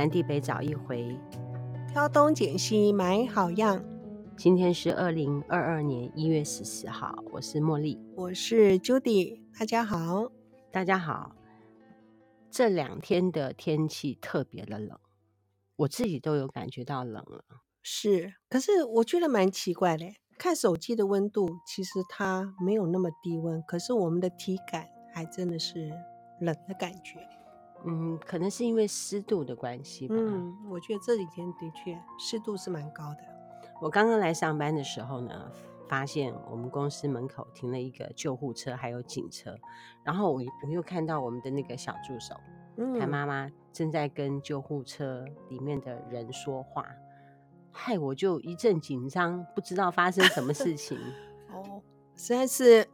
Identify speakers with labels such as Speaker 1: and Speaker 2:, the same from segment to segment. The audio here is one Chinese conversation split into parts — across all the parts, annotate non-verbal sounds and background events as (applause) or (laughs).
Speaker 1: 天南地北找一回，
Speaker 2: 挑东拣西买好样。
Speaker 1: 今天是二零二二年一月十四号，我是茉莉，
Speaker 2: 我是 Judy，大家好，
Speaker 1: 大家好。这两天的天气特别的冷，我自己都有感觉到冷了。
Speaker 2: 是，可是我觉得蛮奇怪的，看手机的温度，其实它没有那么低温，可是我们的体感还真的是冷的感觉。
Speaker 1: 嗯，可能是因为湿度的关系吧。
Speaker 2: 嗯，我觉得这几天的确湿度是蛮高的。
Speaker 1: 我刚刚来上班的时候呢，发现我们公司门口停了一个救护车，还有警车。然后我我又看到我们的那个小助手，嗯，他妈妈正在跟救护车里面的人说话，害我就一阵紧张，不知道发生什么事情。(laughs)
Speaker 2: 哦，实在是。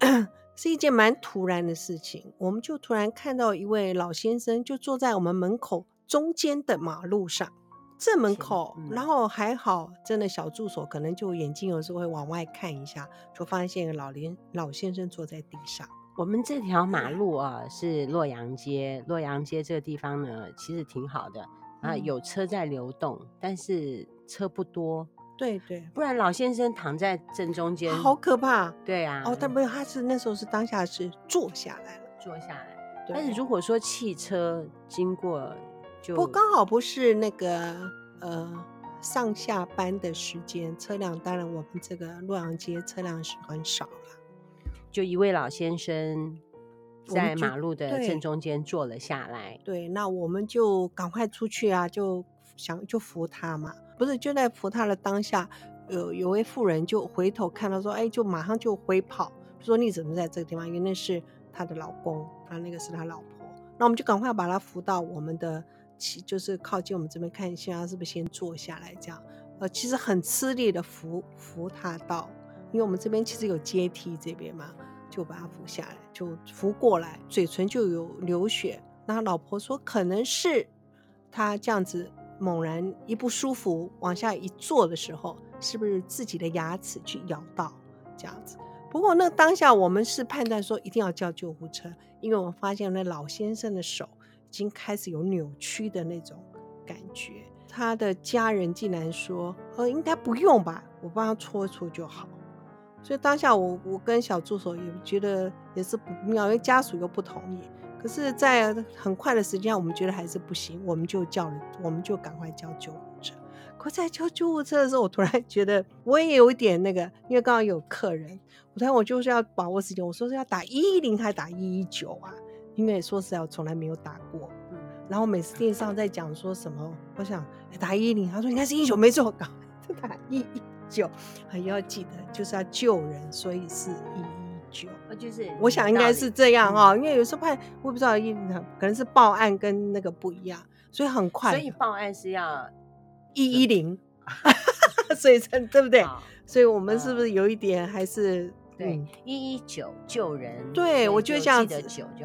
Speaker 2: 是一件蛮突然的事情，我们就突然看到一位老先生，就坐在我们门口中间的马路上，正门口，嗯、然后还好，真的小助手可能就眼睛有时候会往外看一下，就发现老年老先生坐在地上。
Speaker 1: 我们这条马 (clears throat) 路啊是洛阳街，洛阳街这个地方呢其实挺好的啊，有车在流动，嗯、但是车不多。
Speaker 2: 对对，
Speaker 1: 不然老先生躺在正中间，
Speaker 2: 好可怕。
Speaker 1: 对啊，
Speaker 2: 哦，但没有，他是那时候是当下是坐下来了，
Speaker 1: 坐下来。但是如果说汽车经过就，就
Speaker 2: 不刚好不是那个呃上下班的时间，车辆当然我们这个洛阳街车辆是很少了。
Speaker 1: 就一位老先生在马路的正中间坐了下来。
Speaker 2: 对，对，那我们就赶快出去啊，就想就扶他嘛。不是，就在扶他的当下，有有位妇人就回头看到说，哎，就马上就回跑，说你怎么在这个地方？因为那是他的老公，他那个是他老婆。那我们就赶快把他扶到我们的，就是靠近我们这边看一下，他是不是先坐下来这样？呃，其实很吃力的扶扶他到，因为我们这边其实有阶梯这边嘛，就把他扶下来，就扶过来，嘴唇就有流血。那他老婆说，可能是他这样子。猛然一不舒服，往下一坐的时候，是不是自己的牙齿去咬到这样子？不过那当下我们是判断说一定要叫救护车，因为我们发现那老先生的手已经开始有扭曲的那种感觉。他的家人竟然说：“呃，应该不用吧，我帮他搓一搓就好。”所以当下我我跟小助手也觉得也是不妙，因为家属又不同意。可是，在很快的时间，我们觉得还是不行，我们就叫了，我们就赶快叫救护车。可在叫救护车的时候，我突然觉得我也有一点那个，因为刚刚有客人，我突然我就是要把握时间，我说是要打一一零还是打一一九啊？因为说实在，我从来没有打过。嗯。然后每次电视上在讲说什么，我想打一一零，他说应该是一九，没错，(laughs) 搞就打一一九，还要记得就是要救人，所以是一一。就是我想应该是这样哦，嗯、因为有时候怕我也不知道，一可能是报案跟那个不一样，所以很快。
Speaker 1: 所以报案是要
Speaker 2: 一一零，(laughs) 所以对不对？所以我们是不是有一点还是
Speaker 1: 对一一九救人？
Speaker 2: 对，我觉得这样子，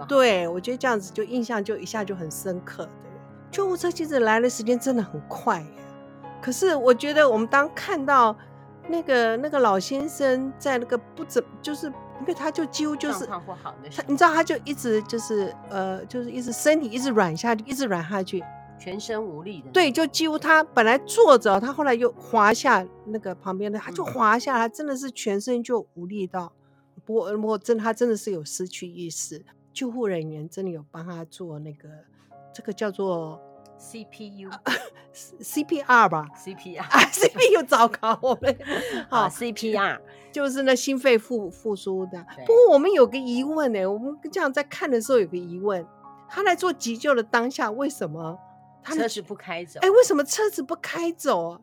Speaker 2: 对我觉得这样子就印象就一下就很深刻。对，救护车其实来的时间真的很快，可是我觉得我们当看到那个那个老先生在那个不怎就是。因为他就几乎就是他，你知道，他就一直就是呃，就是一直身体一直软下去，一直软下去，
Speaker 1: 全身无力的。
Speaker 2: 对，就几乎他本来坐着，他后来又滑下那个旁边的，他就滑下来，真的是全身就无力到。不过，真他真的是有失去意识，救护人员真的有帮他做那个，这个叫做。
Speaker 1: CPU，CPR (laughs)
Speaker 2: 吧
Speaker 1: ，CPR
Speaker 2: 啊，CPU (laughs) 糟糕，我们 (laughs)
Speaker 1: 好。CPR
Speaker 2: 就是那心肺复复苏的。不过我们有个疑问呢，我们这样在看的时候有个疑问，他来做急救的当下，为什么？他
Speaker 1: 车子不开走？
Speaker 2: 哎，为什么车子不开走？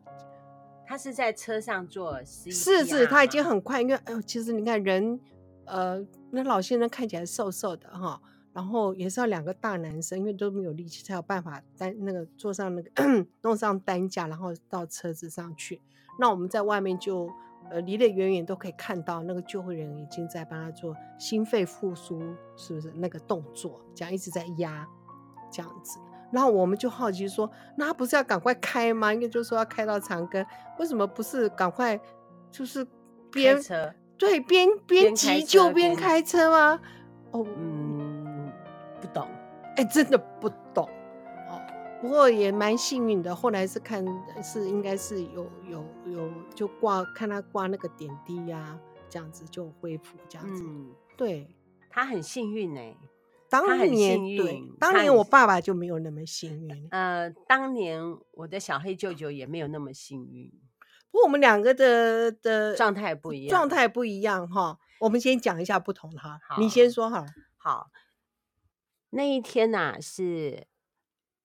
Speaker 1: 他是在车上做 CPR，
Speaker 2: 是是，他已经很快，因为哎呦，其实你看人，呃，那老先生看起来瘦瘦的哈。然后也是要两个大男生，因为都没有力气，才有办法担那个坐上那个 (clears throat) 弄上担架，然后到车子上去。那我们在外面就呃离得远远都可以看到那个救护人员已经在帮他做心肺复苏，是不是那个动作？这样一直在压这样子。然后我们就好奇说，那他不是要赶快开吗？因为就说要开到长庚，为什么不是赶快就是边
Speaker 1: 开车
Speaker 2: 对边边急救边开车吗？哦，
Speaker 1: 嗯。不懂，
Speaker 2: 哎，真的不懂哦。不过也蛮幸运的，后来是看是应该是有有有就挂看他挂那个点滴呀、啊，这样子就恢复这样子。嗯、对，
Speaker 1: 他很幸运哎、欸，
Speaker 2: 当年对，当年我爸爸就没有那么幸运。
Speaker 1: 呃，当年我的小黑舅舅也没有那么幸运。
Speaker 2: 不过我们两个的的
Speaker 1: 状态不一样，
Speaker 2: 状态不一样哈。我们先讲一下不同哈，
Speaker 1: 好
Speaker 2: 你先说哈。
Speaker 1: 好，那一天呐、啊、是。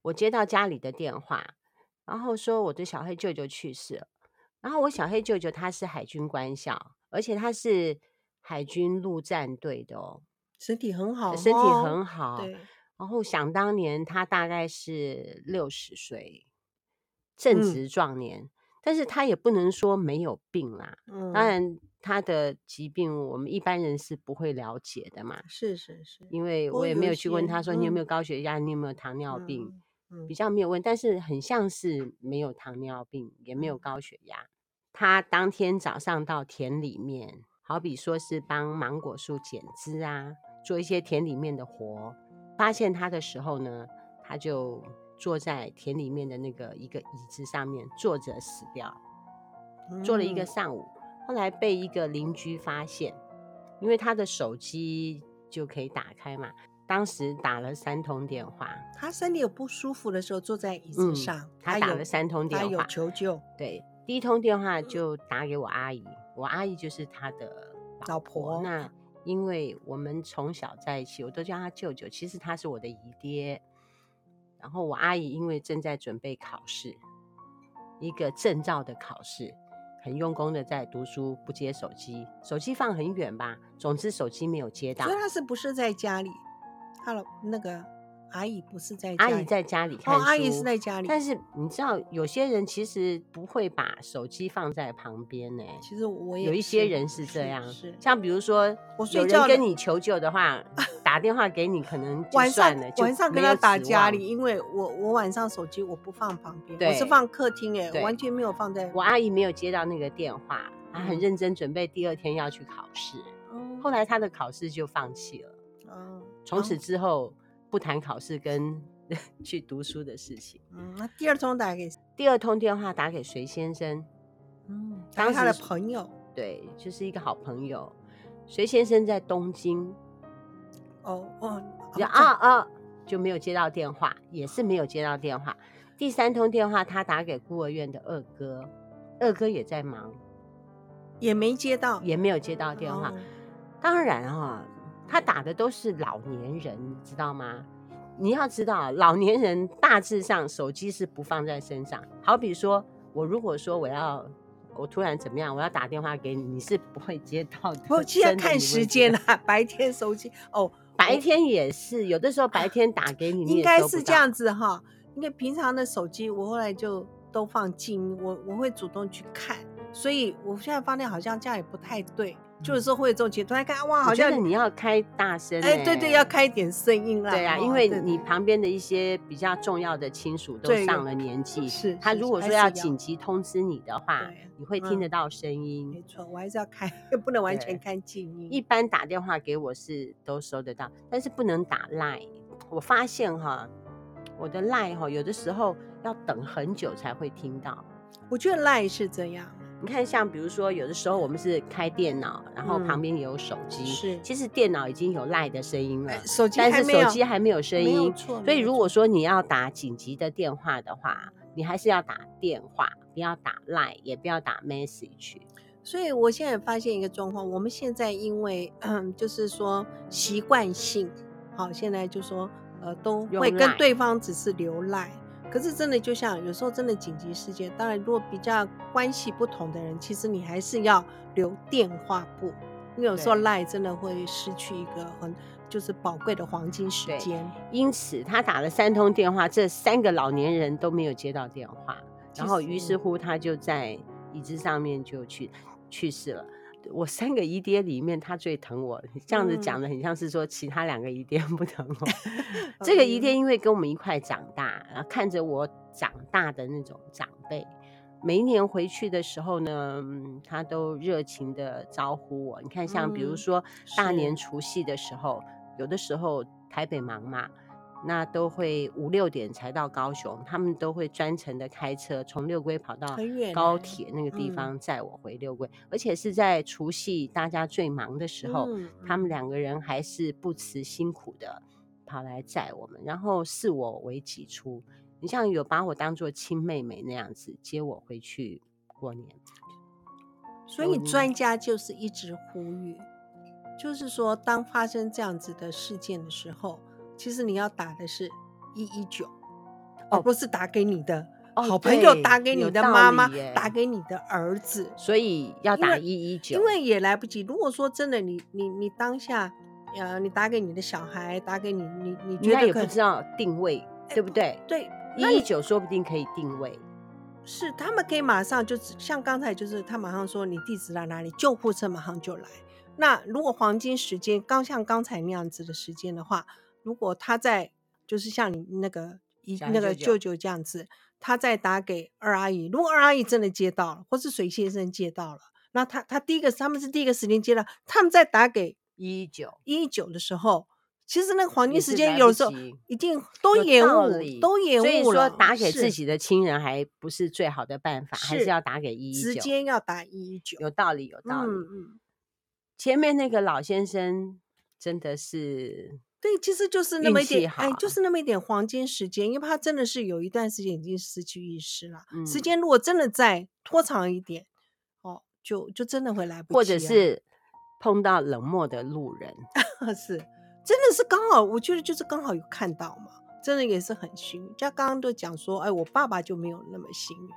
Speaker 1: 我接到家里的电话，然后说我的小黑舅舅去世了。然后我小黑舅舅他是海军官校，而且他是海军陆战队的哦，
Speaker 2: 身体很好，
Speaker 1: 身体很好。
Speaker 2: 对。
Speaker 1: 然后想当年他大概是六十岁，正值壮年，嗯，但是他也不能说没有病啦。嗯。当然他的疾病我们一般人是不会了解的嘛。
Speaker 2: 是是是。
Speaker 1: 因为我也没有去问他说你有没有高血压，嗯，你有没有糖尿病。嗯比较没有问，但是很像是没有糖尿病，也没有高血压。他当天早上到田里面，好比说是帮芒果树剪枝啊，做一些田里面的活。发现他的时候呢，他就坐在田里面的那个一个椅子上面坐着死掉，坐了一个上午。后来被一个邻居发现，因为他的手机就可以打开嘛。当时打了三通电话，
Speaker 2: 他身体有不舒服的时候坐在椅子上，嗯、
Speaker 1: 他打了三通电话，他
Speaker 2: 有求救。
Speaker 1: 对，第一通电话就打给我阿姨，我阿姨就是他的老婆。老婆。那因为我们从小在一起，我都叫他舅舅，其实他是我的姨爹。然后我阿姨因为正在准备考试，一个证照的考试，很用功的在读书，不接手机，手机放很远吧，总之手机没有接到。
Speaker 2: 所以他是不是在家里？他老那个阿姨不是在
Speaker 1: 阿姨在家里看书，
Speaker 2: 哦，阿姨是在家里。
Speaker 1: 但是你知道，有些人其实不会把手机放在旁边呢。
Speaker 2: 其实我也
Speaker 1: 有一些人是
Speaker 2: 这样，
Speaker 1: 像比如说，有人跟你求救的话，(laughs) 打电话给你，可能就算了，
Speaker 2: 晚上晚上跟他打家里，因为我我晚上手机我不放旁边，我是放客厅，哎，完全没有放在。
Speaker 1: 我阿姨没有接到那个电话，她很认真准备第二天要去考试，嗯，后来她的考试就放弃了。从此之后不谈考试跟 (laughs) 去读书的事情。
Speaker 2: 嗯，那第二通打给
Speaker 1: 第二通电话打给隋先生，
Speaker 2: 嗯，当他的朋友，
Speaker 1: 对，就是一个好朋友。隋先生在东京。
Speaker 2: 哦哦，
Speaker 1: 啊啊，就没有接到电话，也是没有接到电话。第三通电话他打给孤儿院的二哥，二哥也在忙，
Speaker 2: 也没接到，
Speaker 1: 也没有接到电话。哦、当然啊。他打的都是老年人，你知道吗？你要知道，老年人大致上手机是不放在身上。好比说，我如果说我要，我突然怎么样，我要打电话给你，你是不会接到的。
Speaker 2: 我现在看时间啊，白天手机哦，
Speaker 1: 白天也是，有的时候白天打给你，
Speaker 2: 应该是这样子哈。因为平常的手机，我后来就都放静音，我我会主动去看，所以我现在发现好像这样也不太对。就是说会有这种情况，突然看哇，好像
Speaker 1: 你要开大声
Speaker 2: 哎、欸，对对，要开一点声音啦。
Speaker 1: 对啊，因为你旁边的一些比较重要的亲属都上了年纪，是他如果说要紧急通知你的话，你会听得到声音。
Speaker 2: 没错，我还是要开，又 (laughs) 不能完全开静音。
Speaker 1: 一般打电话给我是都收得到，但是不能打 Line。我发现哈，我的 Line 哈，有的时候要等很久才会听到。
Speaker 2: 我觉得 Line 是这样。
Speaker 1: 你看，像比如说，有的时候我们是开电脑，然后旁边也有手机。是，其实电脑已经有 LINE 的声音了，手机但是手机还没有声音。所以如果说你要打紧急的电话的话，你还是要打电话，不要打 LINE，也不要打 message。
Speaker 2: 所以我现在发现一个状况，我们现在因为嗯，(clears throat) 就是说习惯性，好，现在就说呃，都会跟对方只是留 LINE。可是真的，就像有时候真的紧急事件，当然如果比较关系不同的人，其实你还是要留电话簿，因为有时候赖真的会失去一个很就是宝贵的黄金时间。
Speaker 1: 因此他打了三通电话，这三个老年人都没有接到电话，然后于是乎他就在椅子上面就去去世了。我三个姨爹里面，他最疼我。这样子讲的很像是说其他两个姨爹不疼我。(laughs) 这个姨爹因为跟我们一块长大，然后看着我长大的那种长辈，每一年回去的时候呢，他都热情的招呼我。你看，像比如说大年除夕的时候，有的时候台北忙嘛，那都会五六点才到高雄，他们都会专程的开车从六龟跑到高铁那个地方载我回六龟，而且是在除夕大家最忙的时候，嗯、他们两个人还是不辞辛苦的跑来载我们，然后视我为己出，你像有把我当做亲妹妹那样子接我回去过年。
Speaker 2: 所以专家就是一直呼吁，就是说当发生这样子的事件的时候。其实你要打的是一一九，而不是打给你的好朋友，打给你的妈妈，打给你的儿子。
Speaker 1: 所以要打一一九，
Speaker 2: 因为也来不及。如果说真的你，你你你当下，呃，你打给你的小孩，打给你，你你觉得
Speaker 1: 也不知道定位，对不对？
Speaker 2: 对，
Speaker 1: 一一九说不定可以定位。
Speaker 2: 是，他们可以马上就像刚才，就是他马上说你地址在哪里，救护车马上就来。那如果黄金时间刚像刚才那样子的时间的话。如果他在，就是像你那个一那个舅舅这样子，他在打给二阿姨。如果二阿姨真的接到了，或是水先生接到了，那他他第一个他们是第一个时间接到，他们在打给
Speaker 1: 一一九
Speaker 2: 一一九的时候，其实那个黄金时间有时候一定都延误，都延误了。所以
Speaker 1: 说打给自己的亲人还不是最好的办法，还是要打给一一九，
Speaker 2: 直接要打一一九，
Speaker 1: 有道理，有道理。嗯嗯，前面那个老先生真的是。
Speaker 2: 对，其实就是那么一点，哎，就是那么一点黄金时间，因为他真的是有一段时间已经失去意识了。嗯、时间如果真的再拖长一点，哦，就就真的会来不及，
Speaker 1: 或者是碰到冷漠的路人，(laughs)
Speaker 2: 是，真的是刚好，我觉得就是刚好有看到嘛，真的也是很幸运。像刚刚都讲说，哎，我爸爸就没有那么幸运，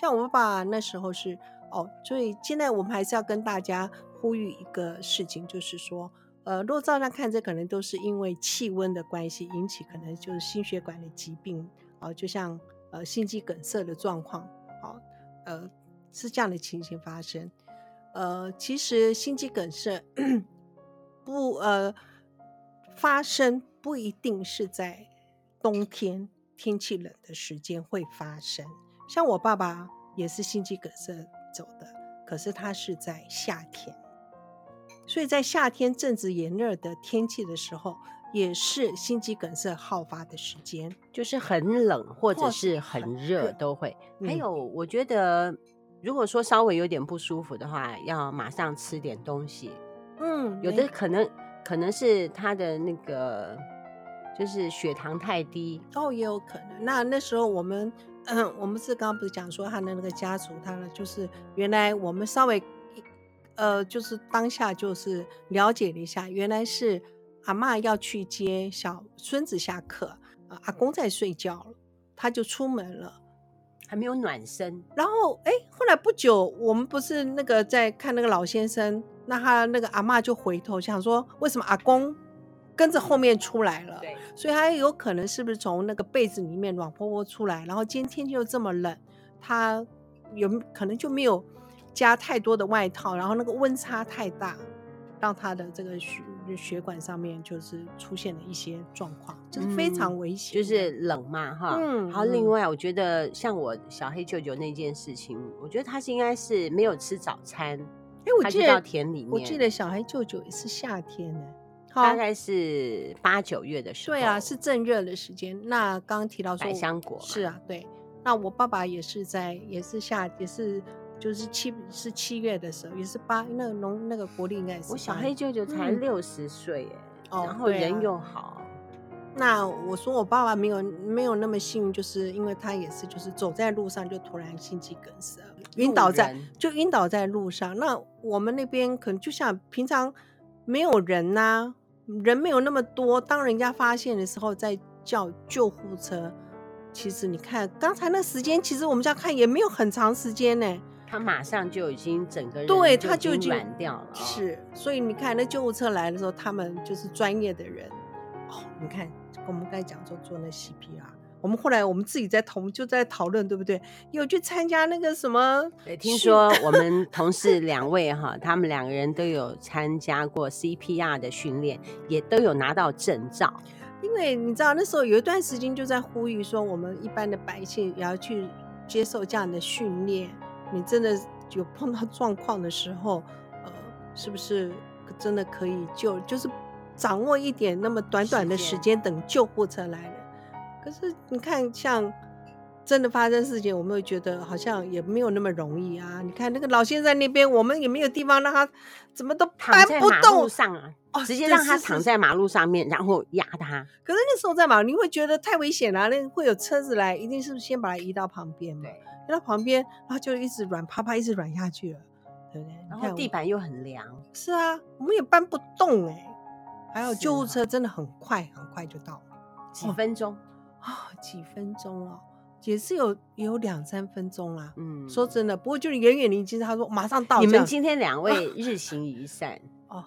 Speaker 2: 像我爸爸那时候是哦，所以现在我们还是要跟大家呼吁一个事情，就是说。呃，若照那看，这可能都是因为气温的关系引起，可能就是心血管的疾病啊、就像呃心肌梗塞的状况，好，呃是这样的情形发生。呃，其实心肌梗塞不呃发生不一定是在冬天天气冷的时间会发生，像我爸爸也是心肌梗塞走的，可是他是在夏天。所以在夏天正值炎热的天气的时候，也是心肌梗塞好发的时间，
Speaker 1: 就是很冷或者是很热都会。还有，我觉得如果说稍微有点不舒服的话，要马上吃点东西。嗯，有的可能可能是他的那个就是血糖太低
Speaker 2: 哦，也有可能。那那时候我们嗯，(coughs) 我们是刚刚不是讲说他的那个家族，他呢就是原来我们稍微。呃，就是当下就是了解了一下，原来是阿嬷要去接小孙子下课，呃，阿公在睡觉了，他就出门了，
Speaker 1: 还没有暖身。
Speaker 2: 然后，哎，后来不久，我们不是那个在看那个老先生，那他那个阿嬷就回头想说，为什么阿公跟着后面出来了？对，所以他有可能是不是从那个被子里面暖和和出来？然后今天天气又这么冷，他有可能就没有。加太多的外套，然后那个温差太大，让他的这个血血管上面就是出现了一些状况，就是非常危险，
Speaker 1: 就是冷嘛，哈。嗯。然后另外，我觉得像我小黑舅舅那件事情，我觉得他是应该是没有吃早餐，
Speaker 2: 哎，我记得
Speaker 1: 到田里面，
Speaker 2: 我记得小黑舅舅也是夏天呢，
Speaker 1: 大概是八九月的时候。
Speaker 2: 对啊，是正热的时间。那刚刚提到说
Speaker 1: 百香果，
Speaker 2: 是啊，对。那我爸爸也是在，也是夏，也是。就是七是七月的时候，也是八那个农那个国历应该是。
Speaker 1: 我小黑舅舅才六十岁哎，然后人又好。
Speaker 2: 那我说我爸爸没有没有那么幸运，就是因为他也是就是走在路上就突然心肌梗塞，晕倒在就晕倒在路上。那我们那边可能就像平常没有人呐、啊，人没有那么多，当人家发现的时候再叫救护车。其实你看刚才那时间，其实我们家看也没有很长时间呢。
Speaker 1: 他马上就已经整个人
Speaker 2: 对，他就已经
Speaker 1: 软掉了。
Speaker 2: 是，所以你看那救护车来的时候，他们就是专业的人。哦，你看我们刚才讲说做那 CPR，我们后来我们自己在同就在讨论，对不对？有去参加那个什么？
Speaker 1: 对，听说 (laughs) 我们同事两位哈，他们两个人都有参加过 CPR 的训练，也都有拿到证照。
Speaker 2: 因为你知道那时候有一段时间就在呼吁说，我们一般的百姓也要去接受这样的训练。你真的有碰到状况的时候，呃，是不是真的可以救？就是掌握一点那么短短的时间，等救护车来了。可是你看，像真的发生事情，我们会觉得好像也没有那么容易啊。你看那个老先生在那边，我们也没有地方让他怎么都搬不动
Speaker 1: 上啊，哦，直接让他躺在马路上面，然后压他。
Speaker 2: 可是那时候在马路，你会觉得太危险了，那会有车子来，一定是先把他移到旁边嘛，移到旁边，然后就一直软趴趴，一直软下去了。对不对？
Speaker 1: 然后地板又很凉。
Speaker 2: 是啊，我们也搬不动哎、欸。还有救护车真的很快，很快就到了，
Speaker 1: 几分钟
Speaker 2: 啊、哦，几分钟哦，也是有有两三分钟啦。嗯，说真的，不过就是远远离近，他说马上到。
Speaker 1: 你们今天两位 (laughs) 日行一善哦，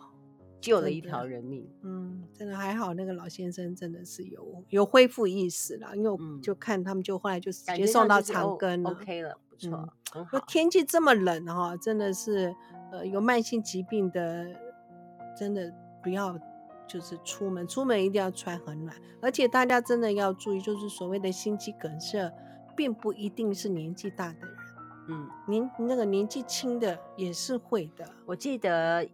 Speaker 1: 救了一条人命。
Speaker 2: 嗯，真的还好，那个老先生真的是有有恢复意识了，因为我就看他们就后来就直接送到长庚了。
Speaker 1: OK 了，不错。嗯
Speaker 2: 天气这么冷哈，真的是，呃，有慢性疾病的，真的不要就是出门，出门一定要穿很暖，而且大家真的要注意，就是所谓的心肌梗塞，并不一定是年纪大的人，嗯，年那个年纪轻的也是会的。
Speaker 1: 我记得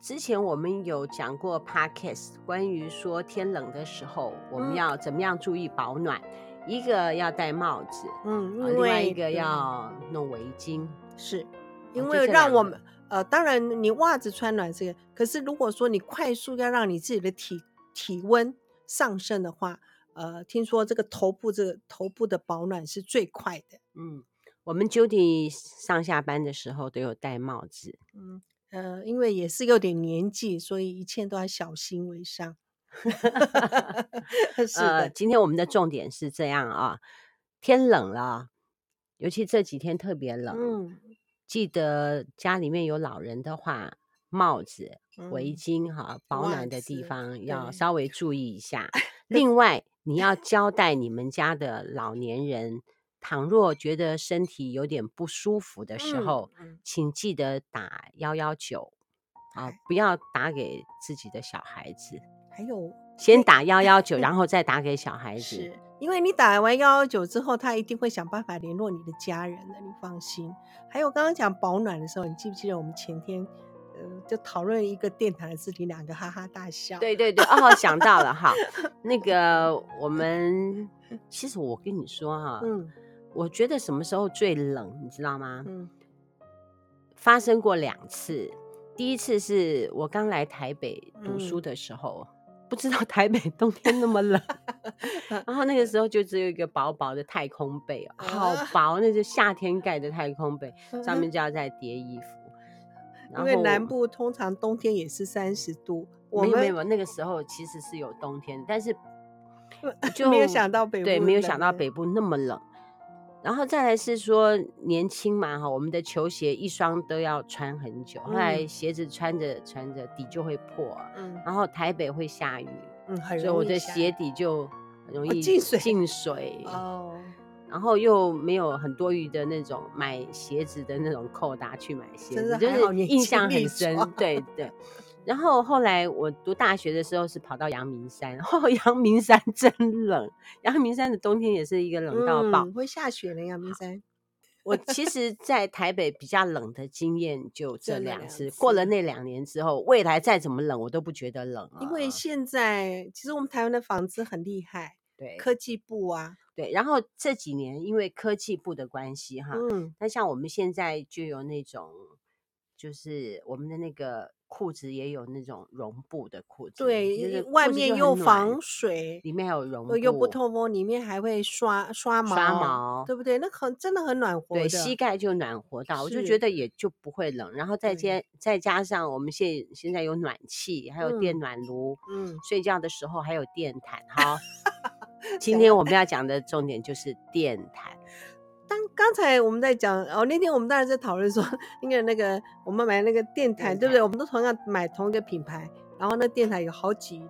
Speaker 1: 之前我们有讲过 Podcast，关于说天冷的时候我们要怎么样注意保暖。嗯一个要戴帽子，嗯，另外一个要弄围巾，
Speaker 2: 是，因为让我们，呃，当然你袜子穿暖这个，可是如果说你快速要让你自己的体体温上升的话，呃，听说这个头部这个头部的保暖是最快的，
Speaker 1: 嗯，我们 Judy 上下班的时候都有戴帽子，
Speaker 2: 嗯，呃，因为也是有点年纪，所以一切都要小心为上。(laughs)
Speaker 1: 是的、呃，今天我们的重点是这样啊，天冷了，尤其这几天特别冷，嗯，记得家里面有老人的话，帽子、围巾哈、嗯，保暖的地方要。稍微注意一下。(laughs) 另外，你要交代你们家的老年人，倘若觉得身体有点不舒服的时候，嗯、请记得打幺幺九啊，不要打给自己的小孩子。
Speaker 2: 还有，
Speaker 1: 先打幺幺九，(laughs) 然后再打给小孩子。
Speaker 2: 是因为你打完幺幺九之后，他一定会想办法联络你的家人的，你放心。还有刚刚讲保暖的时候，你记不记得我们前天，呃，就讨论一个电台的事情，两个哈哈大笑。
Speaker 1: 对对对，哦，想到了哈，(laughs) 那个我们其实我跟你说哈，嗯，我觉得什么时候最冷，你知道吗？嗯，发生过两次，第一次是我刚来台北读书的时候。嗯不知道台北冬天那么冷，(laughs) 然后那个时候就只有一个薄薄的太空被，好薄，那是夏天盖的太空被，上面 (laughs) 就要再叠衣服。
Speaker 2: 因为南部通常冬天也是三十度，
Speaker 1: 没有没有，那个时候其实是有冬天，但是 (laughs) 就
Speaker 2: 没有想到北部，
Speaker 1: 对，没有想到北部那么冷。然后再来是说年轻嘛哈，我们的球鞋一双都要穿很久，后来鞋子穿着穿着底就会破，嗯，然后台北会下雨，嗯，很容易，所以我的鞋底就很容易进水进水哦，然后又没有很多余的那种买鞋子的那种扣打去买鞋子，就是印象很深，对对。然后后来我读大学的时候是跑到阳明山，(laughs) 哦，阳明山真冷，阳明山的冬天也是一个冷到爆，
Speaker 2: 嗯、会下雪的阳明山。(laughs)
Speaker 1: 我其实，在台北比较冷的经验就这两次，过了那两年之后，未来再怎么冷，我都不觉得冷了。
Speaker 2: 因为现在其实我们台湾的房子很厉害，对，科技部啊，
Speaker 1: 对。然后这几年因为科技部的关系，哈，嗯，那像我们现在就有那种，就是我们的那个。裤子也有那种绒布的裤子，
Speaker 2: 对，外面又防水，
Speaker 1: 里面还有绒布，
Speaker 2: 又不透风，里面还会刷刷毛，
Speaker 1: 刷毛，
Speaker 2: 对不对？那很真的很暖和，
Speaker 1: 对，膝盖就暖和到，我就觉得也就不会冷。然后再加再加上我们现现在有暖气，还有电暖炉，嗯，睡觉的时候还有电毯。哈，(laughs) 今天我们要讲的重点就是电毯。
Speaker 2: 当刚才我们在讲哦，那天我们当然在讨论说，那个那个我们买那个电毯，对不对？我们都同样买同一个品牌，然后那电毯有好几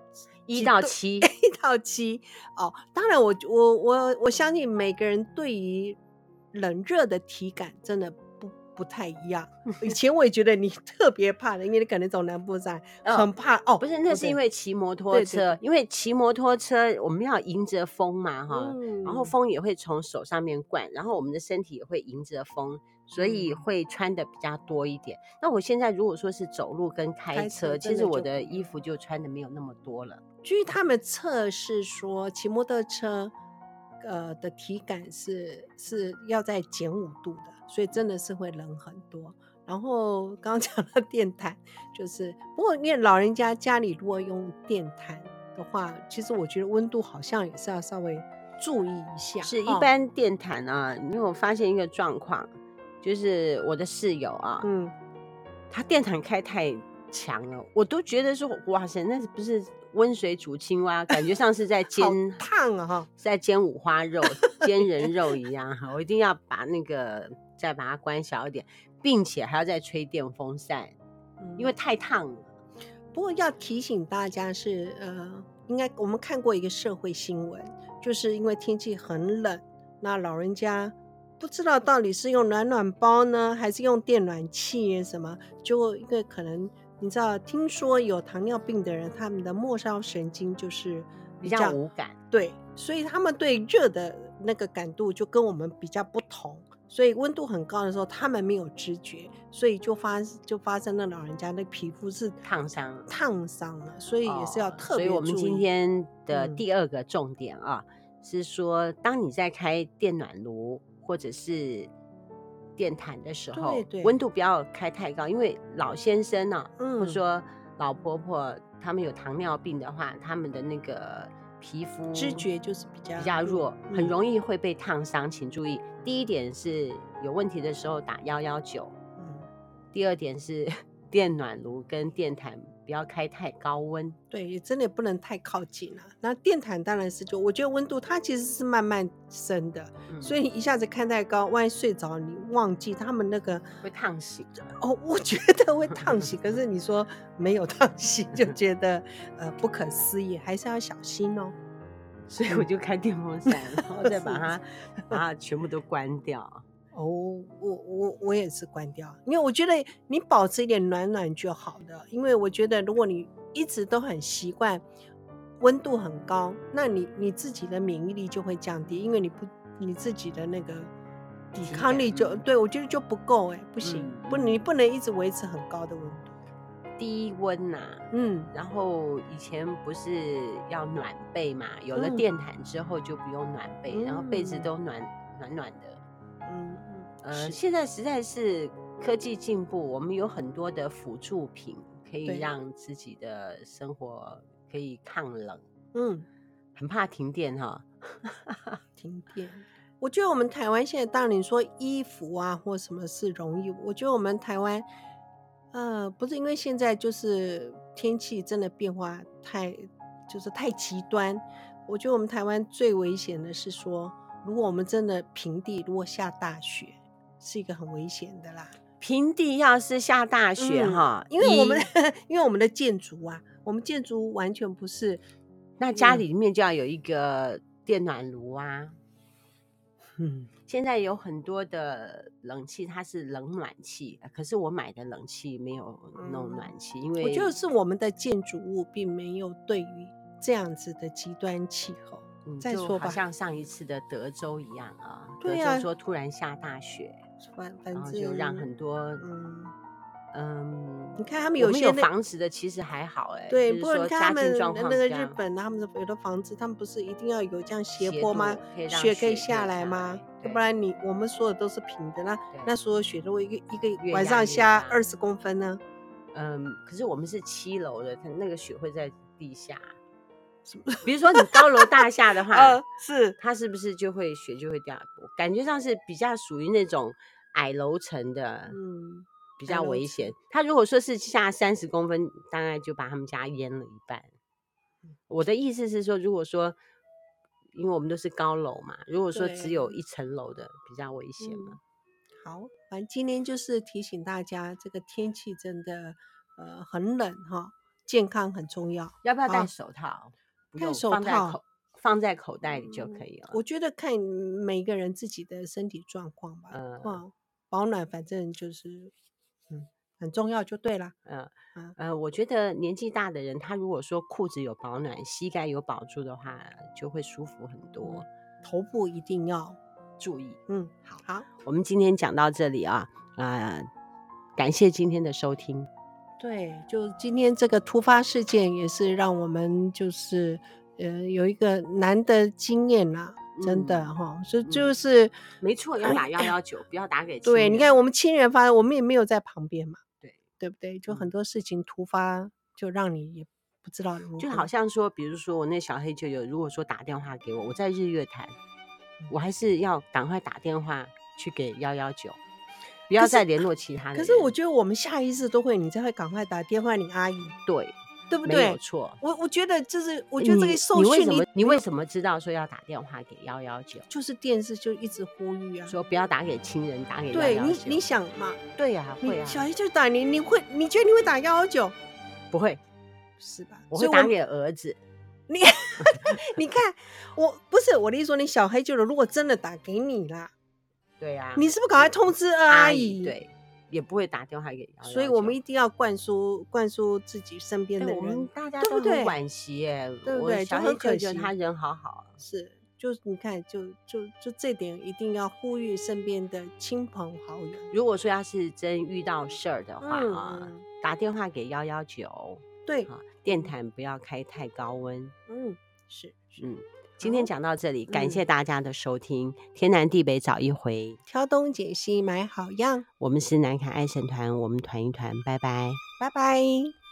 Speaker 1: 一到七，(laughs)
Speaker 2: 一到七哦。当然我，我我我我相信每个人对于冷热的体感真的。不太一样。(laughs) 以前我也觉得你特别怕的，因为你可能走南部山，很怕哦。
Speaker 1: 不是，那是因为骑摩托车，因为骑摩托车我们要迎着风嘛，哈、嗯，然后风也会从手上面灌，然后我们的身体也会迎着风，所以会穿的比较多一点。那我现在如果说是走路跟开车，开车其实我的衣服就穿的没有那么多了。
Speaker 2: 据他们测试说，骑摩托车呃的体感是是要在减五度的，所以真的是会冷很多。然后刚刚讲到 (laughs) 电毯，就是不过因为老人家家里如果用电毯的话，其实我觉得温度好像也是要稍微注意一下。
Speaker 1: 是一般电毯啊，因为我发现一个状况，就是我的室友啊，嗯，他电毯开太强了，我都觉得说哇塞，那是不是温水煮青蛙？感觉像是在 (laughs) 煎
Speaker 2: 烫啊哈，
Speaker 1: 在煎五花肉、(laughs) 煎人肉一样哈。我一定要把那个再把它关小一点。并且还要再吹电风扇，因为太烫了。
Speaker 2: 不过要提醒大家是，呃，应该我们看过一个社会新闻，就是因为天气很冷，那老人家不知道到底是用暖暖包呢，还是用电暖器什么，就因为可能你知道，听说有糖尿病的人，他们的末梢神经就是
Speaker 1: 比较，比较无感，
Speaker 2: 对，所以他们对热的那个感度就跟我们比较不同。所以温度很高的时候，他们没有知觉，所以就发就发生了老人家的皮肤是
Speaker 1: 烫伤，
Speaker 2: 烫伤了，所以也是要特别。
Speaker 1: 哦，所以我们今天的第二个重点啊，嗯、是说，当你在开电暖炉或者是电毯的时候，温度不要开太高，因为老先生呢、啊，嗯、或者说老婆婆他们有糖尿病的话，他们的那个。皮肤
Speaker 2: 知觉就是比较
Speaker 1: 比较弱，很容易会被烫伤，请注意。第一点是有问题的时候打幺幺九，嗯，第二点是 (laughs) 电暖炉跟电毯不要开太高温，
Speaker 2: 对，也真的不能太靠近了。那电毯当然是就我觉得温度它其实是慢慢升的，嗯、所以你一下子开太高，万一睡着你忘记他们那个
Speaker 1: 会烫醒
Speaker 2: 哦，我觉得会烫醒，可是 (laughs) 你说没有烫醒就觉得呃不可思议，还是要小心哦。
Speaker 1: 所以我就开电风扇，然后再把它 (laughs) 把它全部都关掉。
Speaker 2: 哦，我我我也是关掉，因为我觉得你保持一点暖暖就好的。因为我觉得如果你一直都很习惯温度很高，那你你自己的免疫力就会降低，因为你不你自己的那个抵抗力就对我觉得就不够哎，不行，嗯、不你不能一直维持很高的温度。
Speaker 1: 低温呐、啊，嗯，然后以前不是要暖被嘛，有了电毯之后就不用暖被，嗯、然后被子都暖暖暖的，嗯，呃，现在实在是科技进步，我们有很多的辅助品可以让自己的生活可以抗冷，嗯，很怕停电哈，(laughs)
Speaker 2: 停电，我觉得我们台湾现在当然你说衣服啊或什么是容易，我觉得我们台湾。呃，不是因为现在就是天气真的变化太，就是太极端。我觉得我们台湾最危险的是说，如果我们真的平地如果下大雪，是一个很危险的啦。
Speaker 1: 平地要是下大雪哈，
Speaker 2: 嗯，因为我们一 (laughs) 因为我们的建筑啊，我们建筑完全不是，
Speaker 1: 那家里面就要有一个电暖炉啊。嗯，现在有很多的冷气，它是冷暖气，可是我买的冷气没有弄暖气，嗯、因为
Speaker 2: 我觉得是我们的建筑物并没有对于这样子的极端气候。嗯、再说吧，
Speaker 1: 好像上一次的德州一样啊，对啊，德州说突然下大雪，反反正就让很多嗯。嗯，
Speaker 2: 你看他们有些
Speaker 1: 有房子的其实还好哎、欸，
Speaker 2: 对，不过你看他们那个日本，他们的有的房子，他们不是一定要有这样斜坡吗？雪可以下来吗？要不然你我们说的都是平的，那对那所有雪都会一个一个晚上下二十公分呢？
Speaker 1: 嗯，可是我们是七楼的，它那个雪会在地下。(laughs) 比如说你高楼大厦的话，呃、(laughs) 是它是不是就会雪就会掉？感觉上是比较属于那种矮楼层的，嗯。比较危险。它如果说是下三十公分，大概就把他们家淹了一半。我的意思是说，如果说，因为我们都是高楼嘛，如果说只有一层楼的，比较危险嘛。
Speaker 2: 好，反正今天就是提醒大家，这个天气真的呃很冷哈，健康很重要。
Speaker 1: 要不要戴手套？
Speaker 2: 戴手套
Speaker 1: 放在口袋里就可以了。
Speaker 2: 我觉得看每个人自己的身体状况吧。嗯，保暖反正就是。嗯，很重要就对了。嗯
Speaker 1: 嗯呃，我觉得年纪大的人，他如果说裤子有保暖，膝盖有保住的话，就会舒服很多。
Speaker 2: 头部一定要
Speaker 1: 注意。
Speaker 2: 嗯，好，好，
Speaker 1: 我们今天讲到这里啊，呃，感谢今天的收听。
Speaker 2: 对，就今天这个突发事件，也是让我们就是呃有一个难得经验啦。真的哈，所以就是
Speaker 1: 没错，要打幺幺九，不要打给。
Speaker 2: 对，你看我们亲人发，我们也没有在旁边嘛，
Speaker 1: 对
Speaker 2: 对不对？就很多事情突发，就让你也不知道。
Speaker 1: 就好像说，比如说我那小黑舅舅，如果说打电话给我，我在日月潭，我还是要赶快打电话去给幺幺九，不要再联络其他人。
Speaker 2: 可是我觉得我们下意识都会，你才会赶快打电话你阿姨。
Speaker 1: 对。
Speaker 2: 对不对？
Speaker 1: 没有错，
Speaker 2: 我我觉得就是，我觉得这个受训，
Speaker 1: 你为什么你为什么知道说要打电话给幺幺九？
Speaker 2: 就是电视就一直呼吁啊，
Speaker 1: 说不要打给亲人，打给
Speaker 2: 对你你想嘛？
Speaker 1: 对呀，会啊。
Speaker 2: 小黑就打你，你会你觉得你会打幺幺九？
Speaker 1: 不会，
Speaker 2: 是吧？
Speaker 1: 我会打给儿子。
Speaker 2: 你 (laughs) 你看，我不是我的意思说，你小黑就是如果真的打给你啦，
Speaker 1: 对呀，
Speaker 2: 你是不是赶快通知二阿姨？
Speaker 1: 对。也不会打电话给，
Speaker 2: 所以我们一定要灌输灌输自己身边的人，
Speaker 1: 我们大家都很惋惜耶，
Speaker 2: 对不对？
Speaker 1: 就很可惜，他人好好，
Speaker 2: 是，就是你看，就就就这点一定要呼吁身边的亲朋好友。
Speaker 1: 如果说要是真遇到事儿的话啊，打电话给幺幺九，
Speaker 2: 对，
Speaker 1: 电毯不要开太高温，
Speaker 2: 嗯，是，
Speaker 1: 嗯。今天讲到这里，感谢大家的收听。嗯、天南地北找一回，
Speaker 2: 挑东拣西买好样。
Speaker 1: 我们是南凯爱神团，我们团一团，拜拜，
Speaker 2: 拜拜。